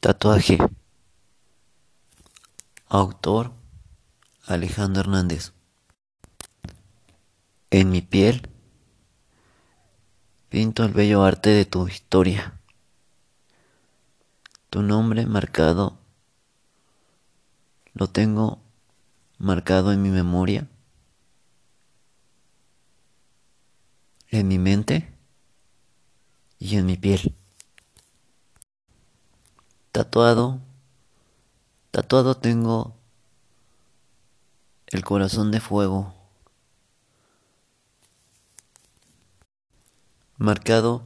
Tatuaje. Autor Alejandro Hernández. En mi piel pinto el bello arte de tu historia. Tu nombre marcado lo tengo marcado en mi memoria, en mi mente y en mi piel. Tatuado, tatuado tengo el corazón de fuego, marcado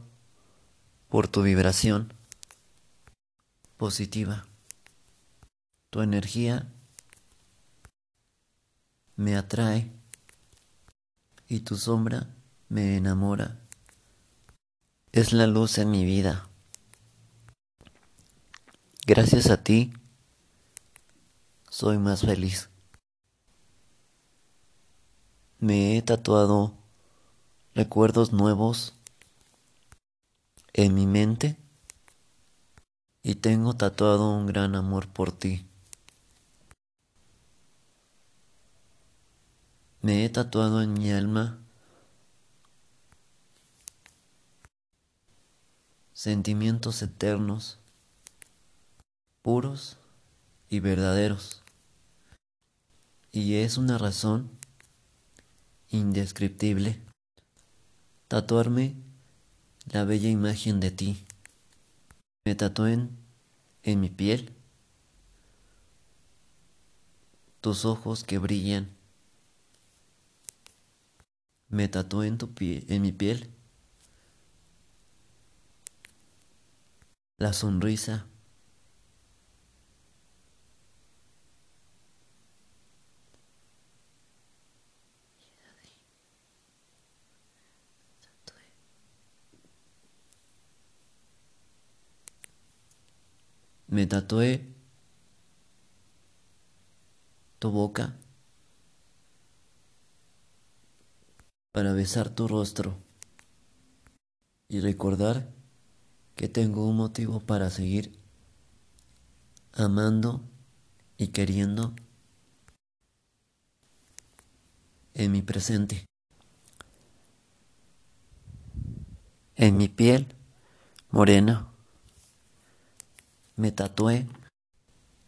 por tu vibración positiva. Tu energía me atrae y tu sombra me enamora. Es la luz en mi vida. Gracias a ti, soy más feliz. Me he tatuado recuerdos nuevos en mi mente y tengo tatuado un gran amor por ti. Me he tatuado en mi alma sentimientos eternos puros y verdaderos. Y es una razón indescriptible tatuarme la bella imagen de ti. Me tatúen en mi piel tus ojos que brillan. Me tatué en, tu en mi piel la sonrisa Me tatué tu boca para besar tu rostro y recordar que tengo un motivo para seguir amando y queriendo en mi presente, en mi piel morena me tatué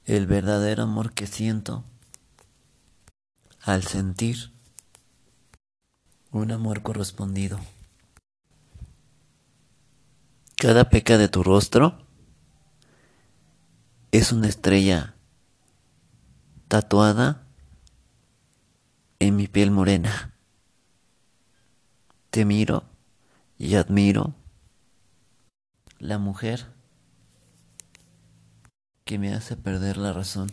el verdadero amor que siento al sentir un amor correspondido. Cada peca de tu rostro es una estrella tatuada en mi piel morena. Te miro y admiro la mujer que me hace perder la razón.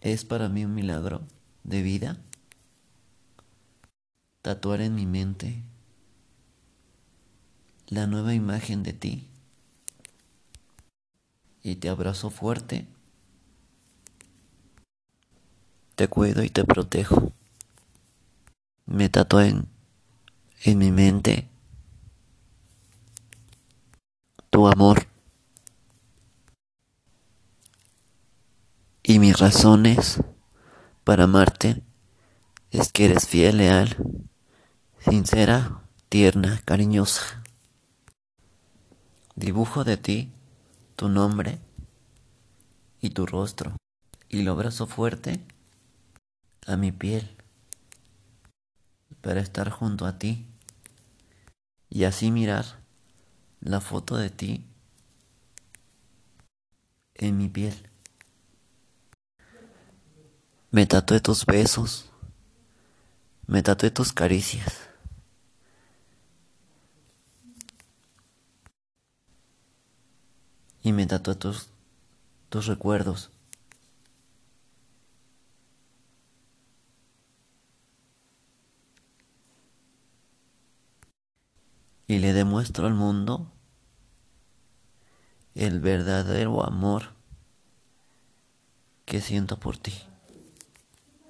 Es para mí un milagro de vida tatuar en mi mente la nueva imagen de ti y te abrazo fuerte, te cuido y te protejo. Me tatué en, en mi mente tu amor. Y mis razones para amarte es que eres fiel, leal, sincera, tierna, cariñosa. Dibujo de ti tu nombre y tu rostro y lo abrazo fuerte a mi piel para estar junto a ti y así mirar la foto de ti en mi piel. Me tatué tus besos, me tatué tus caricias. Y me tatué tus, tus recuerdos. y le demuestro al mundo el verdadero amor que siento por ti.